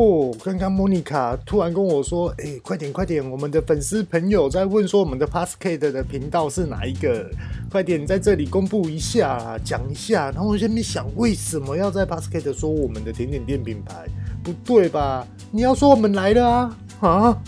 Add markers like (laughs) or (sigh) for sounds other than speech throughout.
哦，刚刚莫妮卡突然跟我说：“哎、快点快点，我们的粉丝朋友在问说我们的 p a s c a d e 的频道是哪一个？快点在这里公布一下，讲一下。”然后我就在想，为什么要在 p a s c a d e 说我们的甜点店品牌？不对吧？你要说我们来了啊啊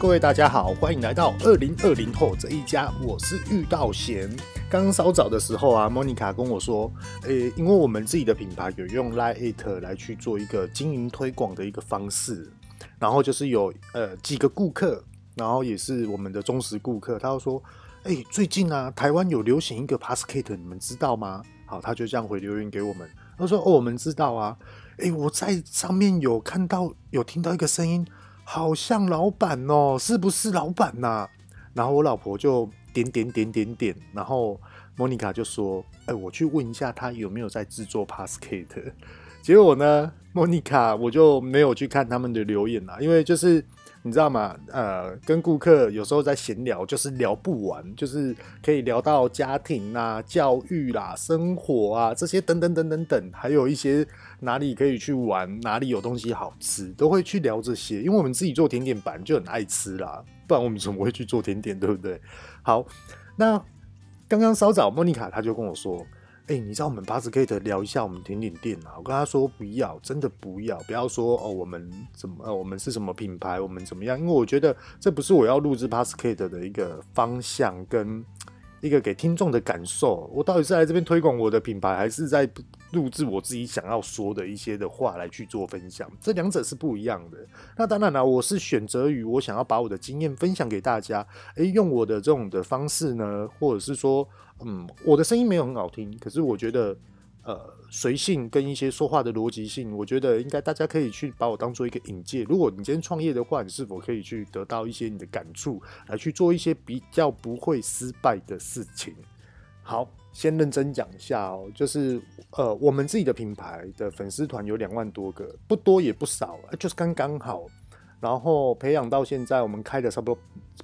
各位大家好，欢迎来到二零二零后这一家。我是玉道贤。刚稍早的时候啊，莫妮卡跟我说，诶、因为我们自己的品牌有用 LINE@ 来去做一个经营推广的一个方式，然后就是有呃几个顾客，然后也是我们的忠实顾客，他就说，诶、最近啊，台湾有流行一个 Pasket，你们知道吗？好，他就这样回留言给我们，他说，哦，我们知道啊，诶、我在上面有看到，有听到一个声音。好像老板哦，是不是老板呐？然后我老婆就点点点点点，然后莫妮卡就说：“哎，我去问一下他有没有在制作 pascale。”结果呢，莫妮卡我就没有去看他们的留言啦，因为就是。你知道吗？呃，跟顾客有时候在闲聊，就是聊不完，就是可以聊到家庭啊、教育啦、生活啊这些等等等等等，还有一些哪里可以去玩，哪里有东西好吃，都会去聊这些。因为我们自己做甜点板就很爱吃啦，不然我们怎么会去做甜点，对不对？好，那刚刚稍早莫妮卡她就跟我说。哎、你知道我们 pascade 聊一下我们甜点店啊？我跟他说不要，真的不要，不要说哦，我们怎么，呃，我们是什么品牌，我们怎么样？因为我觉得这不是我要录制 pascade 的一个方向跟一个给听众的感受。我到底是来这边推广我的品牌，还是在录制我自己想要说的一些的话来去做分享？这两者是不一样的。那当然了，我是选择于我想要把我的经验分享给大家，哎、欸，用我的这种的方式呢，或者是说。嗯，我的声音没有很好听，可是我觉得，呃，随性跟一些说话的逻辑性，我觉得应该大家可以去把我当做一个引介。如果你今天创业的话，你是否可以去得到一些你的感触，来去做一些比较不会失败的事情？好，先认真讲一下哦，就是呃，我们自己的品牌的粉丝团有两万多个，不多也不少，就是刚刚好。然后培养到现在，我们开了差不多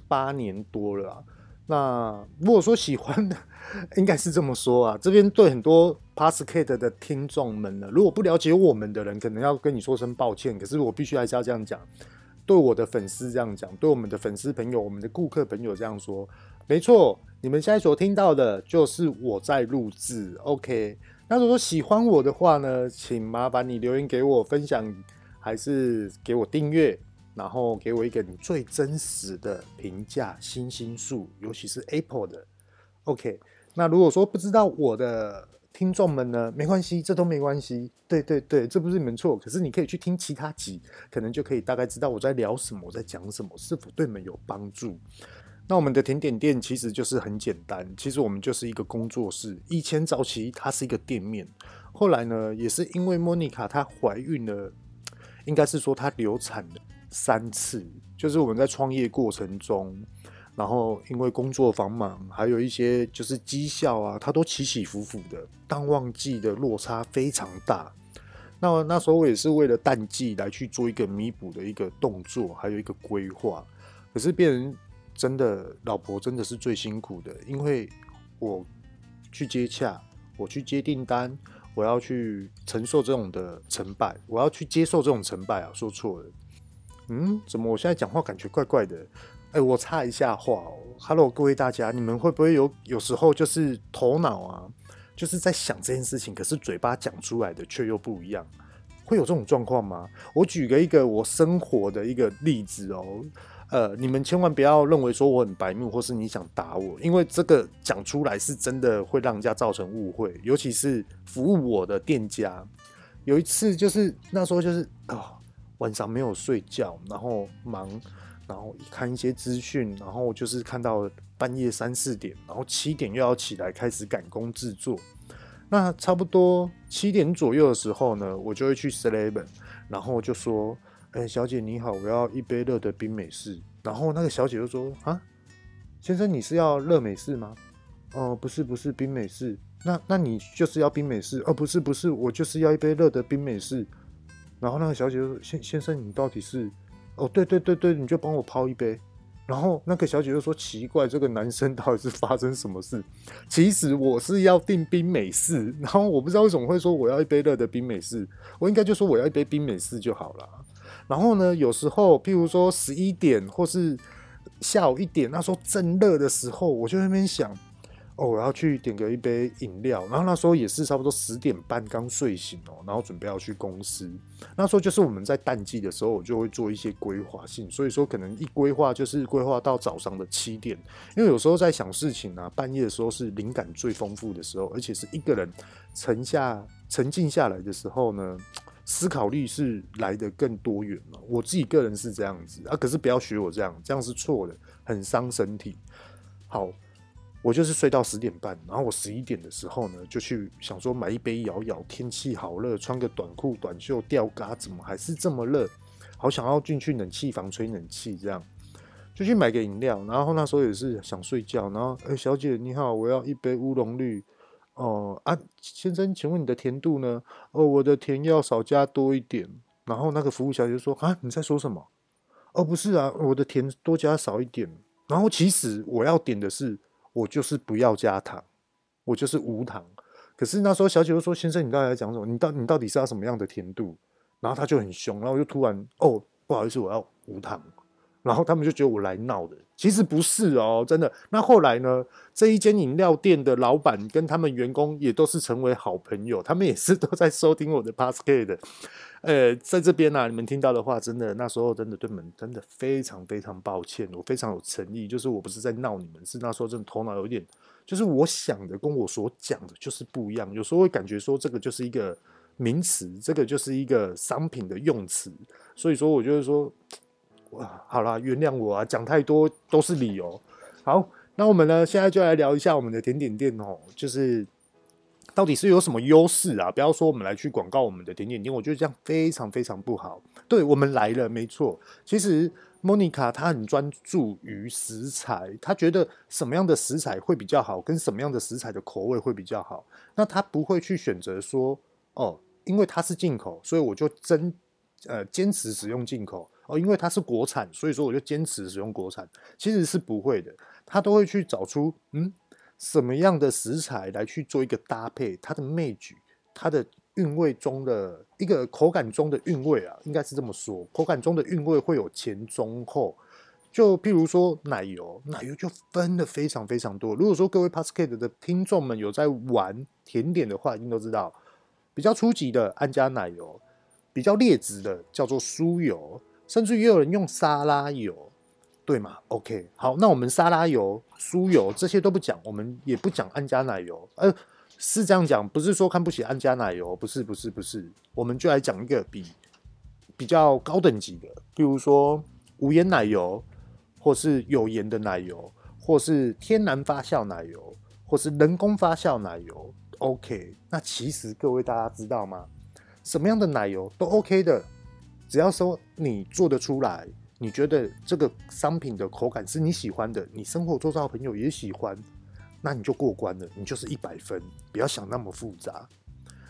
八年多了啊。那如果说喜欢的，(laughs) 应该是这么说啊。这边对很多 Podcast 的听众们呢，如果不了解我们的人，可能要跟你说声抱歉。可是我必须还是要这样讲，对我的粉丝这样讲，对我们的粉丝朋友、我们的顾客朋友这样说，没错。你们现在所听到的就是我在录制。OK，那如果喜欢我的话呢，请麻烦你留言给我分享，还是给我订阅。然后给我一个你最真实的评价，星星数，尤其是 Apple 的。OK，那如果说不知道我的听众们呢，没关系，这都没关系。对对对，这不是你们错，可是你可以去听其他集，可能就可以大概知道我在聊什么，我在讲什么，是否对你们有帮助。那我们的甜点店其实就是很简单，其实我们就是一个工作室。以前早期它是一个店面，后来呢，也是因为莫妮卡她怀孕了，应该是说她流产了。三次，就是我们在创业过程中，然后因为工作繁忙，还有一些就是绩效啊，它都起起伏伏的，淡旺季的落差非常大。那那时候我也是为了淡季来去做一个弥补的一个动作，还有一个规划。可是变成真的，老婆真的是最辛苦的，因为我去接洽，我去接订单，我要去承受这种的成败，我要去接受这种成败啊，说错了。嗯，怎么我现在讲话感觉怪怪的？我插一下话哦。Hello，各位大家，你们会不会有有时候就是头脑啊，就是在想这件事情，可是嘴巴讲出来的却又不一样，会有这种状况吗？我举个一个我生活的一个例子哦。呃，你们千万不要认为说我很白目，或是你想打我，因为这个讲出来是真的会让人家造成误会，尤其是服务我的店家。有一次就是那时候就是啊。哦晚上没有睡觉，然后忙，然后看一些资讯，然后就是看到半夜三四点，然后七点又要起来开始赶工制作。那差不多七点左右的时候呢，我就会去 Seven，然后就说：“哎、小姐你好，我要一杯热的冰美式。然后那个小姐就说：“啊，先生你是要热美式吗？哦，不是不是冰美式。那那你就是要冰美式？哦，不是不是，我就是要一杯热的冰美式。”然后那个小姐就：“先先生你到底是？哦，对对对对，你就帮我泡一杯。”然后那个小姐就说：“奇怪，这个男生到底是发生什么事？其实我是要订冰美式，然后我不知道为什么会说我要一杯热的冰美式，我应该就说我要一杯冰美式就好了。”然后呢，有时候，譬如说十一点或是下午一点，那时候正热的时候，我就在那边想，哦，我要去点个一杯饮料。然后那时候也是差不多十点半刚睡醒哦，然后准备要去公司。那时候就是我们在淡季的时候，我就会做一些规划性，所以说可能一规划就是规划到早上的七点，因为有时候在想事情啊，半夜的时候是灵感最丰富的时候，而且是一个人沉下沉静下来的时候呢。思考力是来的更多元了，我自己个人是这样子啊，可是不要学我这样，这样是错的，很伤身体。好，我就是睡到十点半，然后我十一点的时候呢，就去想说买一杯摇摇，天气好热，穿个短裤短袖吊嘎，怎么还是这么热？好想要进去冷气房吹冷气，这样就去买个饮料，然后那时候也是想睡觉，然后哎、小姐你好，我要一杯乌龙绿。哦啊，先生，请问你的甜度呢？哦，我的甜要少加多一点。然后那个服务小姐就说：“啊，你在说什么？哦，不是啊，我的甜多加少一点。然后其实我要点的是，我就是不要加糖，我就是无糖。可是那时候小姐就说：先生，你到底要讲什么？你到你到底是要什么样的甜度？然后他就很凶，然后我就突然哦，不好意思，我要无糖。然后他们就觉得我来闹的。”其实不是哦，真的。那后来呢？这一间饮料店的老板跟他们员工也都是成为好朋友，他们也是 (laughs) 都在收听我的 Podcast 的。呃，在这边呢、啊，你们听到的话，真的那时候真的对你们真的非常非常抱歉，我非常有诚意，就是我不是在闹你们，是那时候真的头脑有点，就是我想的跟我所讲的就是不一样，有时候会感觉说这个就是一个名词，这个就是一个商品的用词，所以说我就是说。哇，(laughs) 好啦，原谅我啊，讲太多都是理由。好，那我们呢，现在就来聊一下我们的甜点店哦，就是到底是有什么优势啊？不要说我们来去广告我们的甜点店，我觉得这样非常非常不好。对，我们来了，没错。其实莫妮卡她很专注于食材，她觉得什么样的食材会比较好，跟什么样的食材的口味会比较好。那她不会去选择说，哦，因为它是进口，所以我就真呃坚持使用进口。哦，因为它是国产，所以说我就坚持使用国产。其实是不会的，他都会去找出嗯什么样的食材来去做一个搭配，它的魅举，它的韵味中的一个口感中的韵味啊，应该是这么说，口感中的韵味会有前中后。就譬如说奶油，奶油就分的非常非常多。如果说各位 Podcast 的听众们有在玩甜点的话，一定都知道，比较初级的安佳奶油，比较劣质的叫做酥油。甚至也有人用沙拉油，对吗？OK，好，那我们沙拉油、酥油这些都不讲，我们也不讲安佳奶油。呃，是这样讲，不是说看不起安佳奶油，不是，不是，不是，我们就来讲一个比比较高等级的，比如说无盐奶油，或是有盐的奶油，或是天然发酵奶油，或是人工发酵奶油。OK，那其实各位大家知道吗？什么样的奶油都 OK 的。只要说你做得出来，你觉得这个商品的口感是你喜欢的，你生活周遭朋友也喜欢，那你就过关了，你就是一百分。不要想那么复杂。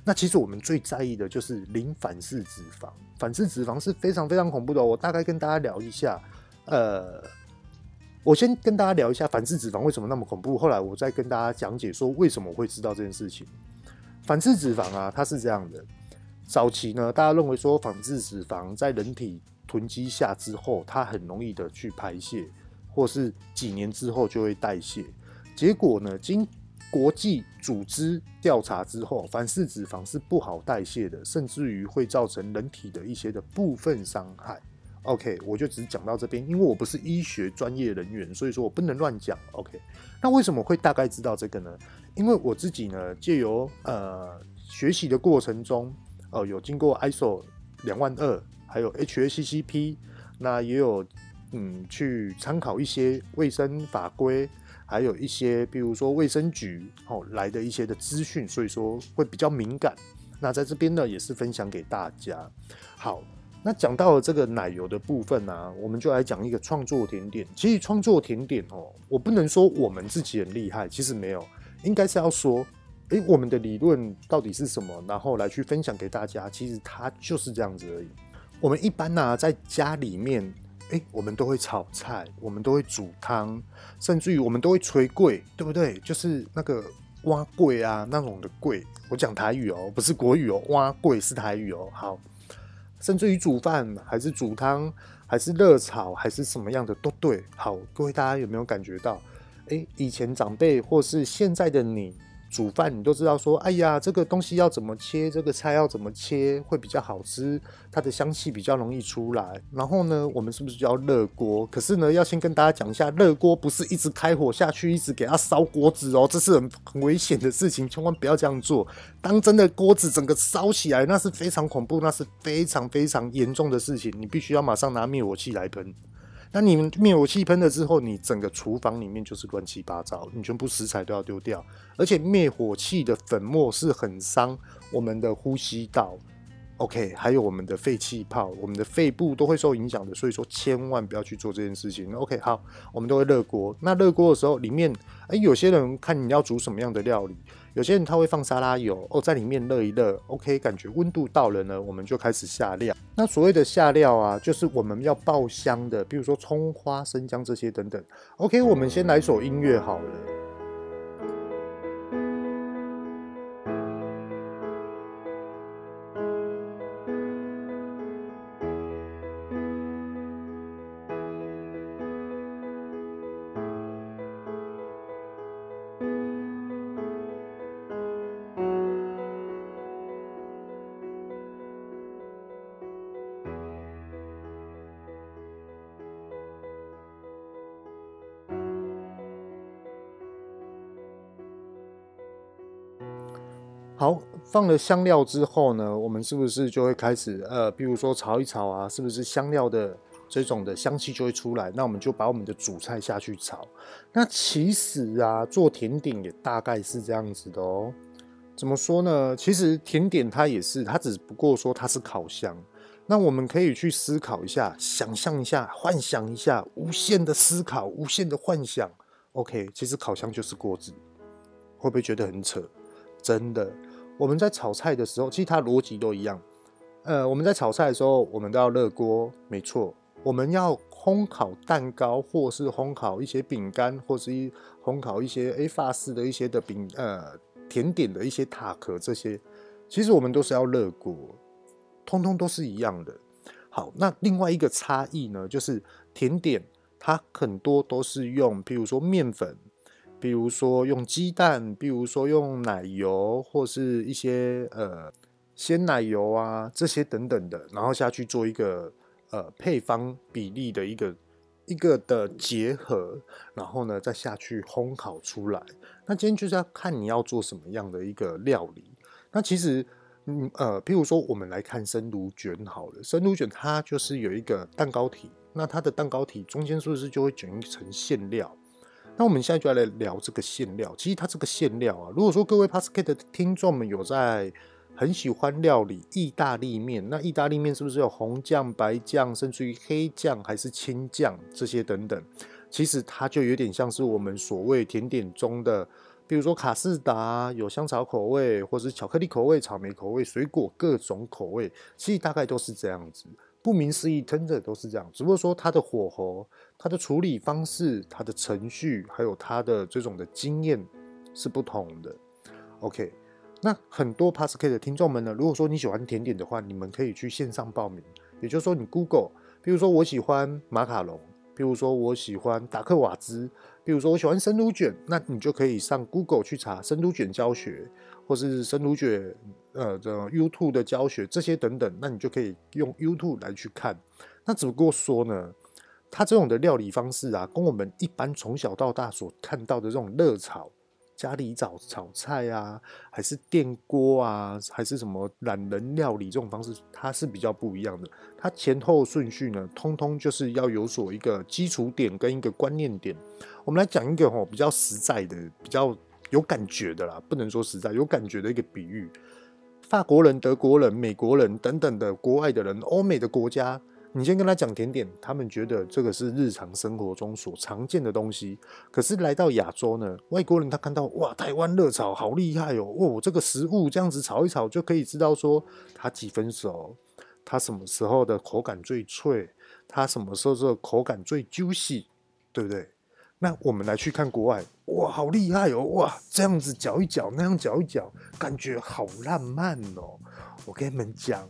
那其实我们最在意的就是零反式脂肪，反式脂肪是非常非常恐怖的。我大概跟大家聊一下，呃，我先跟大家聊一下反式脂肪为什么那么恐怖，后来我再跟大家讲解说为什么我会知道这件事情。反式脂肪啊，它是这样的。早期呢，大家认为说反式脂肪在人体囤积下之后，它很容易的去排泄，或是几年之后就会代谢。结果呢，经国际组织调查之后，反式脂肪是不好代谢的，甚至于会造成人体的一些的部分伤害。OK，我就只讲到这边，因为我不是医学专业人员，所以说我不能乱讲。OK，那为什么会大概知道这个呢？因为我自己呢，借由呃学习的过程中。哦，有经过 ISO 两万二，还有 HACCP，那也有嗯去参考一些卫生法规，还有一些比如说卫生局哦来的一些的资讯，所以说会比较敏感。那在这边呢，也是分享给大家。好，那讲到了这个奶油的部分呢、啊，我们就来讲一个创作甜点。其实创作甜点哦，我不能说我们自己很厉害，其实没有，应该是要说，诶，我们的理论到底是什么，然后来去分享给大家。其实它就是这样子而已。我们一般呢、在家里面，诶，我们都会炒菜，我们都会煮汤，甚至于我们都会捶柜，对不对？就是那个挖柜啊，那种的柜。我讲台语哦，不是国语哦，挖柜是台语哦。好，甚至于煮饭，还是煮汤，还是热炒，还是什么样的都对。好，各位大家有没有感觉到？诶，以前长辈或是现在的你。煮饭你都知道说，哎呀，这个东西要怎么切，这个菜要怎么切会比较好吃，它的香气比较容易出来。然后呢，我们是不是就要热锅？可是呢，要先跟大家讲一下，热锅不是一直开火下去，一直给它烧锅子哦，这是很很危险的事情，千万不要这样做。当真的锅子整个烧起来，那是非常恐怖，那是非常非常严重的事情，你必须要马上拿灭火器来喷。那你们灭火器喷了之后，你整个厨房里面就是乱七八糟，你全部食材都要丢掉。而且灭火器的粉末是很伤我们的呼吸道，OK，还有我们的肺气泡，我们的肺部都会受影响的。所以说，千万不要去做这件事情。OK，好，我们都会热锅。那热锅的时候，里面哎、有些人看你要煮什么样的料理。有些人他会放沙拉油哦，在里面热一热，OK，感觉温度到了呢，我们就开始下料。那所谓的下料啊，就是我们要爆香的，比如说葱花、生姜这些等等。OK，我们先来首音乐好了。好，放了香料之后呢，我们是不是就会开始呃，比如说炒一炒啊，是不是香料的这种的香气就会出来？那我们就把我们的主菜下去炒。那其实啊，做甜点也大概是这样子的哦。怎么说呢？其实甜点它也是，它只不过说它是烤箱。那我们可以去思考一下，想象一下，幻想一下，无限的思考，无限的幻想。OK，其实烤箱就是锅子，会不会觉得很扯？真的。我们在炒菜的时候，其实它逻辑都一样。呃，我们在炒菜的时候，我们都要热锅，没错。我们要烘烤蛋糕，或是烘烤一些饼干，或是一烘烤一些诶法式的一些的饼呃甜点的一些塔壳这些，其实我们都是要热锅，通通都是一样的。好，那另外一个差异呢，就是甜点它很多都是用，譬如说面粉。比如说用鸡蛋，比如说用奶油，或是一些呃鲜奶油啊这些等等的，然后下去做一个呃配方比例的一个一个的结合，然后呢再下去烘烤出来。那今天就是要看你要做什么样的一个料理。那其实嗯呃，譬如说我们来看生炉卷好了，生炉卷它就是有一个蛋糕体，那它的蛋糕体中间是不是就会卷一层馅料？那我们现在就来聊这个馅料。其实它这个馅料啊，如果说各位 p a s c a t 的听众们有在很喜欢料理意大利面，那意大利面是不是有红酱、白酱，甚至于黑酱还是青酱这些等等？其实它就有点像是我们所谓甜点中的，比如说卡士达有香草口味，或是巧克力口味、草莓口味、水果各种口味，其实大概都是这样子。顾名思义，真的都是这样，只不过说它的火候、它的处理方式、它的程序，还有它的这种的经验是不同的。OK，那很多 p a s c a 的听众们呢，如果说你喜欢甜点的话，你们可以去线上报名，也就是说你 Google，比如说我喜欢马卡龙，比如说我喜欢达克瓦兹，比如说我喜欢生乳卷，那你就可以上 Google 去查生乳卷教学。或是生乳卷，呃，这 YouTube 的教学这些等等，那你就可以用 YouTube 来去看。那只不过说呢，它这种的料理方式啊，跟我们一般从小到大所看到的这种热炒、家里炒炒菜啊，还是电锅啊，还是什么懒人料理这种方式，它是比较不一样的。它前后顺序呢，通通就是要有所一个基础点跟一个观念点。我们来讲一个吼比较实在的，比较。有感觉的啦，不能说实在，有感觉的一个比喻。法国人、德国人、美国人等等的国外的人，欧美的国家。你先跟他讲甜点，他们觉得这个是日常生活中所常见的东西。可是来到亚洲呢，外国人他看到哇，台湾热炒好厉害哦，哦，这个食物这样子炒一炒就可以知道说它几分熟，它什么时候的口感最脆，它什么时候这个口感最 juicy，对不对？那我们来去看国外，哇，好厉害哦，哇，这样子搅一搅，那样搅一搅，感觉好浪漫哦。我跟你们讲。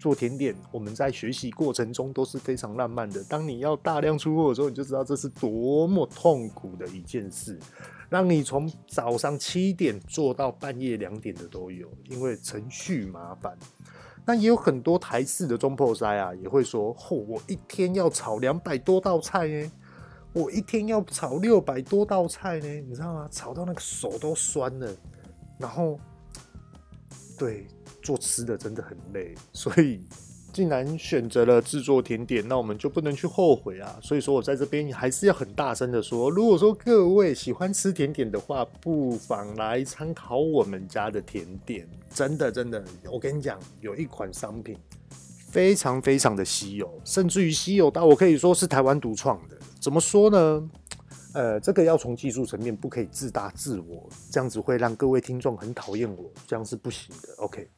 做甜点，我们在学习过程中都是非常浪漫的。当你要大量出货的时候，你就知道这是多么痛苦的一件事。让你从早上七点做到半夜两点的都有，因为程序麻烦。那也有很多台式的中破塞啊，也会说：嚯、哦，我一天要炒两百多道菜呢，我一天要炒六百多道菜呢，你知道吗？炒到那个手都酸了，然后，对。做吃的真的很累，所以既然选择了制作甜点，那我们就不能去后悔啊！所以说我在这边还是要很大声的说，如果说各位喜欢吃甜点的话，不妨来参考我们家的甜点。真的真的，我跟你讲，有一款商品非常非常的稀有，甚至于稀有到我可以说是台湾独创的。怎么说呢？呃，这个要从技术层面，不可以自大自我，这样子会让各位听众很讨厌我，这样是不行的。OK，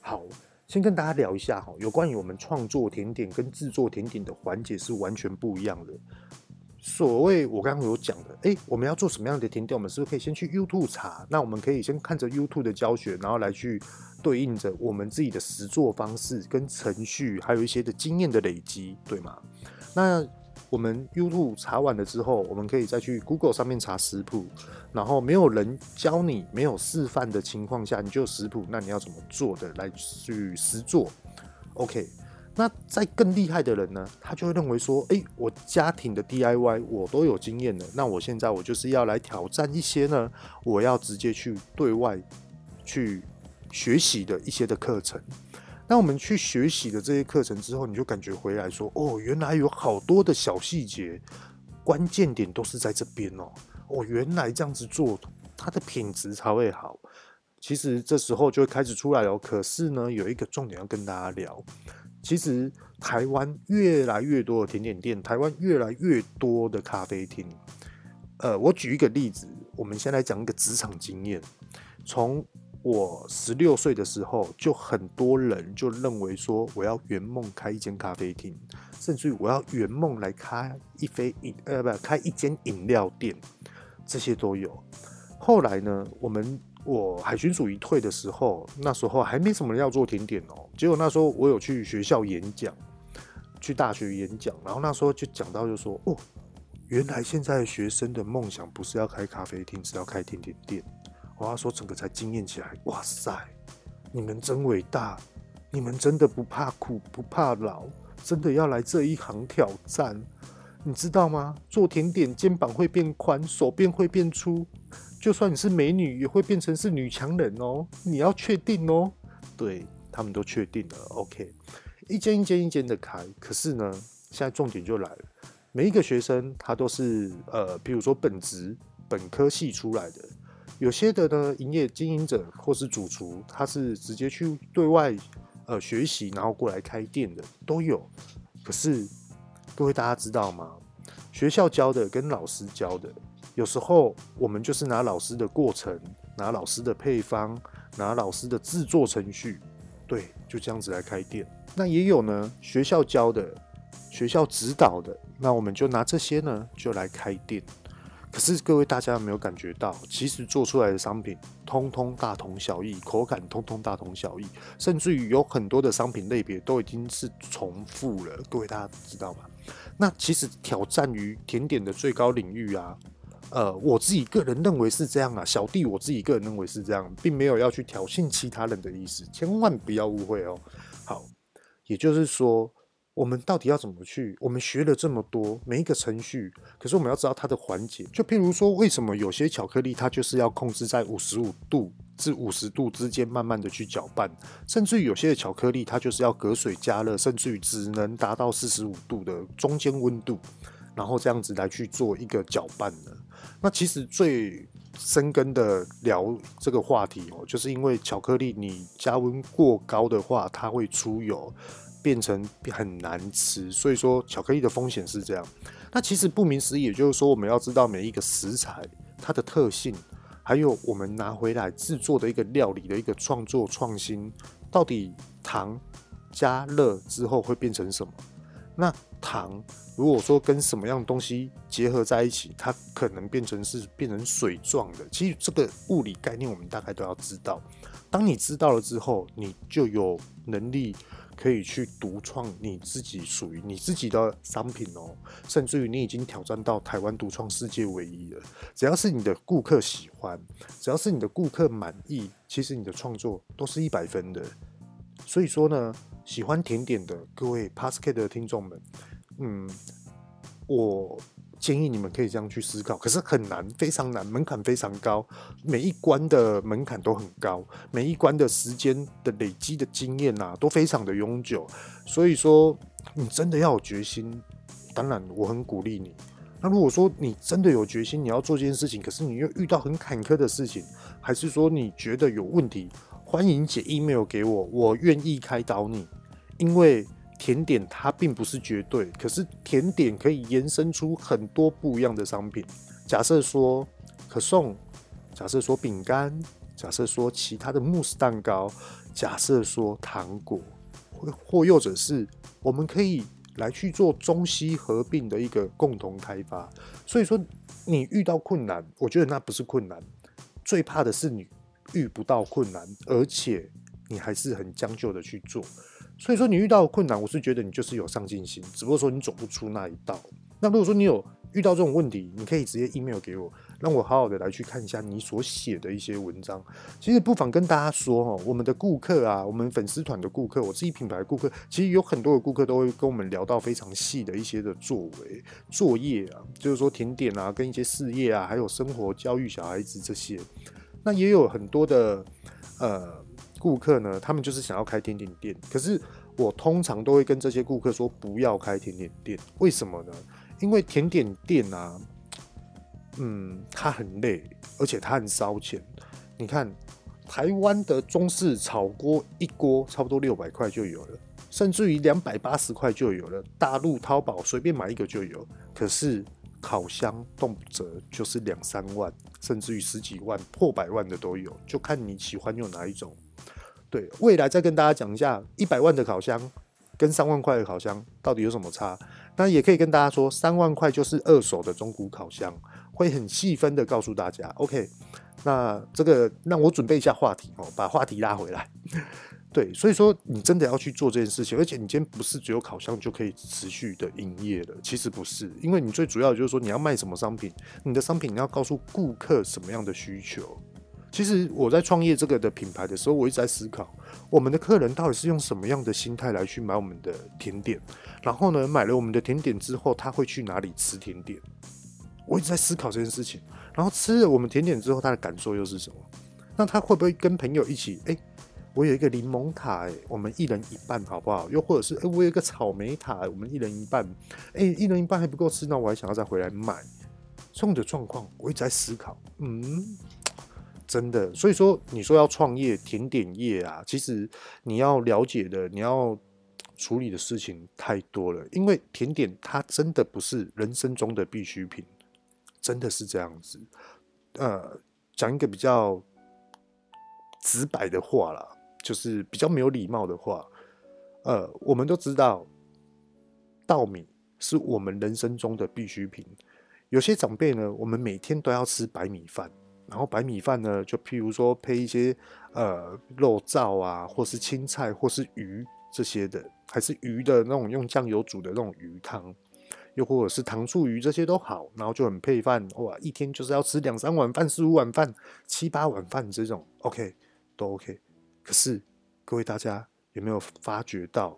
好，先跟大家聊一下哈，有关于我们创作甜点跟制作甜点的环节是完全不一样的。所谓我刚刚有讲的，诶，我们要做什么样的甜点，我们是不是可以先去 YouTube 查？那我们可以先看着 YouTube 的教学，然后来去对应着我们自己的实作方式跟程序，还有一些的经验的累积，对吗？那我们 YouTube 查完了之后，我们可以再去 Google 上面查食谱，然后没有人教你、没有示范的情况下，你就有食谱，那你要怎么做的来去实做？OK，那再更厉害的人呢，他就会认为说，诶，我家庭的 DIY 我都有经验了，那我现在我就是要来挑战一些呢，我要直接去对外去学习的一些的课程。当我们去学习的这些课程之后，你就感觉回来说：“哦，原来有好多的小细节，关键点都是在这边哦。哦，原来这样子做，它的品质才会好。其实这时候就会开始出来了。可是呢，有一个重点要跟大家聊。其实台湾越来越多的甜点店，台湾越来越多的咖啡厅。呃，我举一个例子，我们先来讲一个职场经验，从。我十六岁的时候，就很多人就认为说，我要圆梦开一间咖啡厅，甚至于我要圆梦来开一杯饮呃，不开一间饮料店，这些都有。后来呢，我们我海巡署一退的时候，那时候还没什么人要做甜点哦。结果那时候我有去学校演讲，去大学演讲，然后那时候就讲到就说，哦，原来现在学生的梦想不是要开咖啡厅，是要开甜点店。我要说，整个才惊艳起来！哇塞，你们真伟大，你们真的不怕苦不怕老，真的要来这一行挑战，你知道吗？做甜点肩膀会变宽，手变会变粗，就算你是美女，也会变成是女强人哦。你要确定哦。对，他们都确定了，OK。一间一间一间的开，可是呢，现在重点就来了，每一个学生他都是呃，比如说本职本科系出来的。有些的呢，营业经营者或是主厨，他是直接去对外呃学习，然后过来开店的都有。可是各位大家知道吗？学校教的跟老师教的，有时候我们就是拿老师的过程，拿老师的配方，拿老师的制作程序，对，就这样子来开店。那也有呢，学校教的，学校指导的，那我们就拿这些呢，就来开店。可是各位大家有没有感觉到，其实做出来的商品通通大同小异，口感通通大同小异，甚至于有很多的商品类别都已经是重复了。各位大家知道吗？那其实挑战于甜点的最高领域啊，呃，我自己个人认为是这样啊，小弟我自己个人认为是这样，并没有要去挑衅其他人的意思，千万不要误会哦。好，也就是说。我们到底要怎么去？我们学了这么多，每一个程序，可是我们要知道它的环节。就譬如说，为什么有些巧克力它就是要控制在五十五度至五十度之间，慢慢的去搅拌，甚至于有些的巧克力它就是要隔水加热，甚至于只能达到四十五度的中间温度，然后这样子来去做一个搅拌呢？那其实最深根的聊这个话题哦，就是因为巧克力你加温过高的话，它会出油，变成很难吃。所以说巧克力的风险是这样。那其实顾名思义，也就是说我们要知道每一个食材它的特性，还有我们拿回来制作的一个料理的一个创作创新，到底糖加热之后会变成什么？那糖如果说跟什么样的东西结合在一起，它可能变成是变成水状的。其实这个物理概念我们大概都要知道。当你知道了之后，你就有能力可以去独创你自己属于你自己的商品哦。甚至于你已经挑战到台湾独创世界唯一了。只要是你的顾客喜欢，只要是你的顾客满意，其实你的创作都是一百分的。所以说呢。喜欢甜点的各位 Podcast 的听众们，嗯，我建议你们可以这样去思考，可是很难，非常难，门槛非常高，每一关的门槛都很高，每一关的时间的累积的经验呐、都非常的永久。所以说，你真的要有决心，当然我很鼓励你。那如果说你真的有决心，你要做这件事情，可是你又遇到很坎坷的事情，还是说你觉得有问题，欢迎写 email 给我，我愿意开导你。因为甜点它并不是绝对，可是甜点可以延伸出很多不一样的商品。假设说可颂，假设说饼干，假设说其他的慕斯蛋糕，假设说糖果，或或又者是我们可以来去做中西合并的一个共同开发。所以说，你遇到困难，我觉得那不是困难，最怕的是你遇不到困难，而且你还是很将就的去做。所以说你遇到困难，我是觉得你就是有上进心，只不过说你走不出那一道。那如果说你有遇到这种问题，你可以直接 email 给我，让我好好的来去看一下你所写的一些文章。其实不妨跟大家说哦，我们的顾客啊，我们粉丝团的顾客，我自己品牌的顾客，其实有很多的顾客都会跟我们聊到非常细的一些的作为作业啊，就是说甜点啊，跟一些事业啊，还有生活教育小孩子这些。那也有很多的呃。顾客呢，他们就是想要开甜点店，可是我通常都会跟这些顾客说不要开甜点店，为什么呢？因为甜点店啊，嗯，它很累，而且它很烧钱。你看，台湾的中式炒锅一锅差不多六百块就有了，甚至于两百八十块就有了，大陆淘宝随便买一个就有。可是烤箱动辄就是两三万，甚至于十几万、破百万的都有，就看你喜欢用哪一种。对，未来再跟大家讲一下，一百万的烤箱跟三万块的烤箱到底有什么差？那也可以跟大家说，三万块就是二手的中古烤箱，会很细分的告诉大家。OK，那这个让我准备一下话题哦，把话题拉回来。对，所以说你真的要去做这件事情，而且你今天不是只有烤箱就可以持续的营业了，其实不是，因为你最主要就是说你要卖什么商品，你的商品你要告诉顾客什么样的需求。其实我在创业这个的品牌的时候，我一直在思考，我们的客人到底是用什么样的心态来去买我们的甜点，然后呢，买了我们的甜点之后，他会去哪里吃甜点？我一直在思考这件事情。然后吃了我们甜点之后，他的感受又是什么？那他会不会跟朋友一起？哎，我有一个柠檬塔，我们一人一半好不好？又或者是，哎，我有一个草莓塔，我们一人一半，哎，一人一半还不够吃，那我还想要再回来买。这样的状况，我一直在思考，嗯。真的，所以说你说要创业甜点业啊，其实你要了解的、你要处理的事情太多了。因为甜点它真的不是人生中的必需品，真的是这样子。呃，讲一个比较直白的话啦，就是比较没有礼貌的话。呃，我们都知道稻米是我们人生中的必需品。有些长辈呢，我们每天都要吃白米饭。然后白米饭呢，就譬如说配一些呃肉燥啊，或是青菜，或是鱼这些的，还是鱼的那种用酱油煮的那种鱼汤，又或者是糖醋鱼这些都好，然后就很配饭，哇，一天就是要吃两三碗饭、四五碗饭、七八碗饭这种，OK，都 OK。可是各位大家有没有发觉到，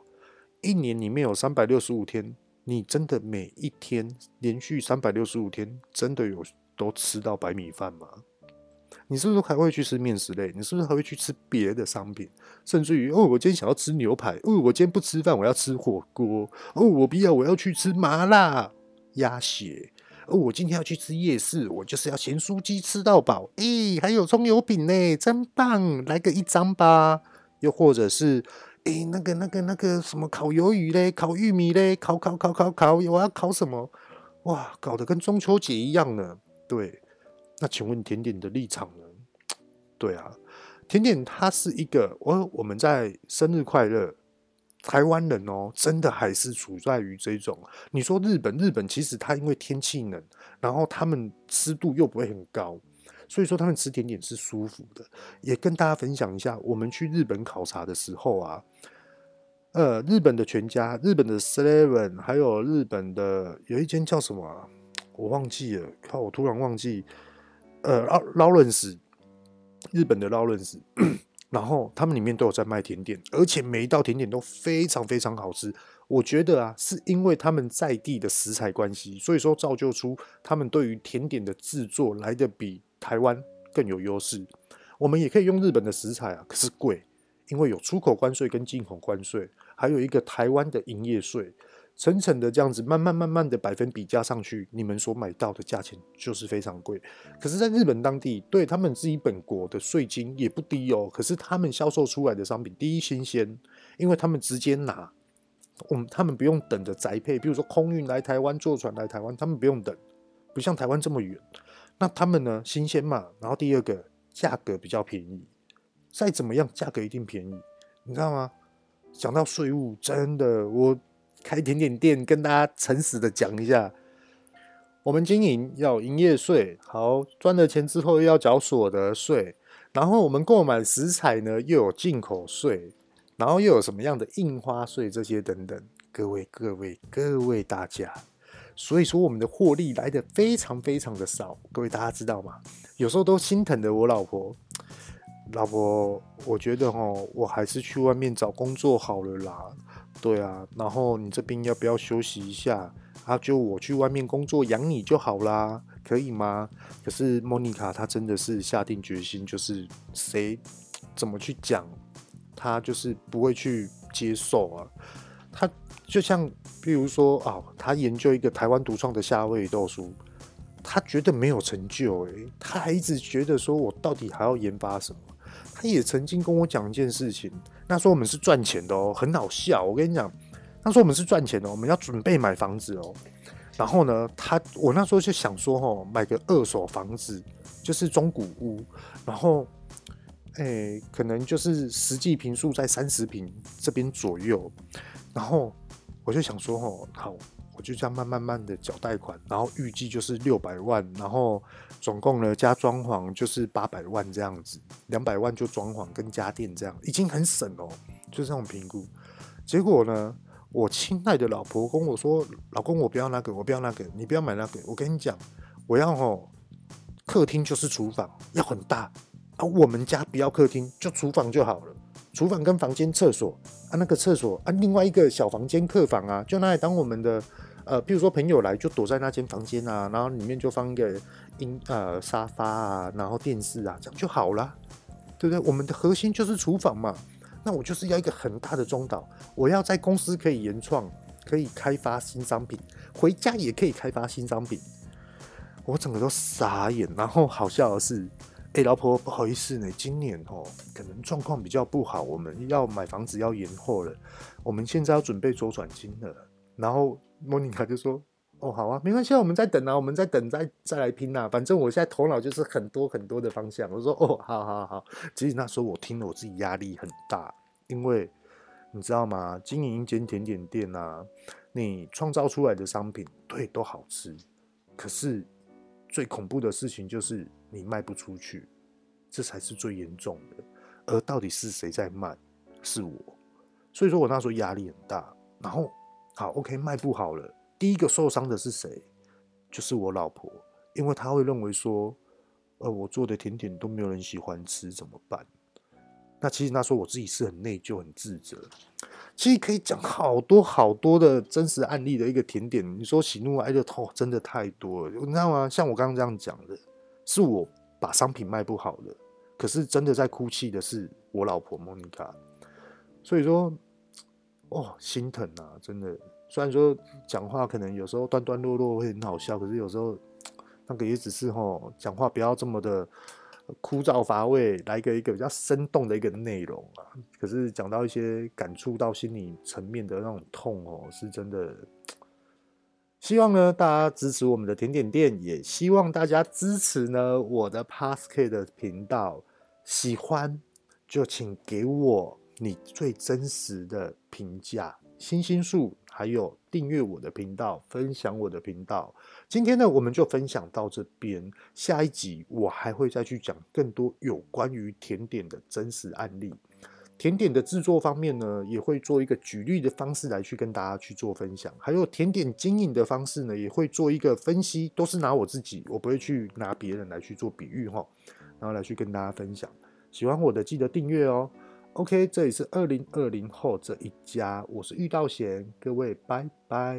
一年里面有三百六十五天，你真的每一天连续三百六十五天，真的有都吃到白米饭吗？你是不是还会去吃面食类？你是不是还会去吃别的商品？甚至于哦，我今天想要吃牛排，哦，我今天不吃饭，我要吃火锅，哦，我不要，我要去吃麻辣。鸭血。哦，我今天要去吃夜市，我就是要咸酥鸡吃到饱。诶，还有葱油饼呢，真棒！来个一张吧。又或者是，诶，那个、那个、那个什么烤鱿鱼嘞，烤玉米嘞，烤烤烤烤烤，我要烤什么？哇，搞得跟中秋节一样呢。对，那请问甜点的立场呢？对啊，甜点它是一个，我我们在生日快乐。台湾人哦，真的还是处在于这种。你说日本，日本其实它因为天气冷，然后他们湿度又不会很高，所以说他们吃甜点是舒服的。也跟大家分享一下，我们去日本考察的时候啊，呃，日本的全家、日本的 Seven，还有日本的有一间叫什么，我忘记了，靠，我突然忘记，呃，劳劳伦斯，日本的劳伦斯。然后他们里面都有在卖甜点，而且每一道甜点都非常非常好吃。我觉得啊，是因为他们在地的食材关系，所以说造就出他们对于甜点的制作来得比台湾更有优势。我们也可以用日本的食材啊，可是贵，因为有出口关税跟进口关税，还有一个台湾的营业税。层层的这样子，慢慢慢慢的百分比加上去，你们所买到的价钱就是非常贵。可是，在日本当地，对他们自己本国的税金也不低哦。可是，他们销售出来的商品，第一新鲜，因为他们直接拿，我们他们不用等着宅配，比如说空运来台湾，坐船来台湾，他们不用等，不像台湾这么远。那他们呢，新鲜嘛。然后第二个，价格比较便宜，再怎么样，价格一定便宜，你知道吗？讲到税务，真的我。开甜点店，跟大家诚实的讲一下，我们经营要营业税，好，赚了钱之后又要缴所得税，然后我们购买食材呢又有进口税，然后又有什么样的印花税这些等等，各位各位各位大家，所以说我们的获利来的非常非常的少，各位大家知道吗？有时候都心疼的我老婆，老婆，我觉得哦，我还是去外面找工作好了啦。对啊，然后你这边要不要休息一下？啊，就我去外面工作养你就好啦，可以吗？可是莫妮卡她真的是下定决心，就是谁怎么去讲，她就是不会去接受啊。她就像比如说啊，她研究一个台湾独创的夏威夷豆酥，她觉得没有成就，诶，她还一直觉得说我到底还要研发什么？他也曾经跟我讲一件事情，那时候我们是赚钱的哦，很好笑。我跟你讲，那时候我们是赚钱的，我们要准备买房子哦。然后呢，他我那时候就想说，哦，买个二手房子，就是中古屋，然后，哎，可能就是实际坪数在三十坪这边左右。然后我就想说，哦，好。我就这样慢慢慢的缴贷款，然后预计就是六百万，然后总共呢加装潢就是八百万这样子，两百万就装潢跟家电这样，已经很省哦，就这种评估。结果呢，我亲爱的老婆跟我说：“老公，我不要那个，我不要那个，你不要买那个。我跟你讲，我要哦，客厅就是厨房要很大，啊，我们家不要客厅，就厨房就好了。”厨房跟房间、厕所啊，那个厕所啊，另外一个小房间、客房啊，就拿来当我们的呃，比如说朋友来就躲在那间房间啊，然后里面就放一个音呃沙发啊，然后电视啊，这样就好了，对不对？我们的核心就是厨房嘛，那我就是要一个很大的中岛，我要在公司可以原创，可以开发新商品，回家也可以开发新商品，我整个都傻眼，然后好笑的是。哎、老婆，不好意思呢，今年哦，可能状况比较不好，我们要买房子要延后了，我们现在要准备周转金了。然后莫妮卡就说：“哦，好啊，没关系，我们在等啊，我们在等，再再来拼啊，反正我现在头脑就是很多很多的方向。”我说：“哦，好好好。”其实那时候我听了，我自己压力很大，因为你知道吗？经营一间甜点店啊，你创造出来的商品对都好吃，可是最恐怖的事情就是。你卖不出去，这才是最严重的。而到底是谁在卖？是我。所以说我那时候压力很大。然后，好，OK，卖不好了。第一个受伤的是谁？就是我老婆，因为她会认为说，呃，我做的甜点都没有人喜欢吃，怎么办？那其实那时候我自己是很内疚、很自责。其实可以讲好多好多的真实案例的一个甜点。你说喜怒哀乐痛，真的太多了，你知道吗？像我刚刚这样讲的。是我把商品卖不好了，可是真的在哭泣的是我老婆莫妮卡，所以说，哦，心疼啊，真的。虽然说讲话可能有时候断断落落会很好笑，可是有时候那个也只是吼，讲话不要这么的枯燥乏味，来一个一个比较生动的一个内容啊。可是讲到一些感触到心理层面的那种痛哦，是真的。希望呢大家支持我们的甜点店，也希望大家支持呢我的 Podcast 的频道。喜欢就请给我你最真实的评价。星星数，还有订阅我的频道，分享我的频道。今天呢，我们就分享到这边。下一集我还会再去讲更多有关于甜点的真实案例。甜点的制作方面呢，也会做一个举例的方式来去跟大家去做分享。还有甜点经营的方式呢，也会做一个分析，都是拿我自己，我不会去拿别人来去做比喻哈，然后来去跟大家分享。喜欢我的记得订阅哦。OK，这里是二零二零后这一家，我是玉道贤，各位拜拜。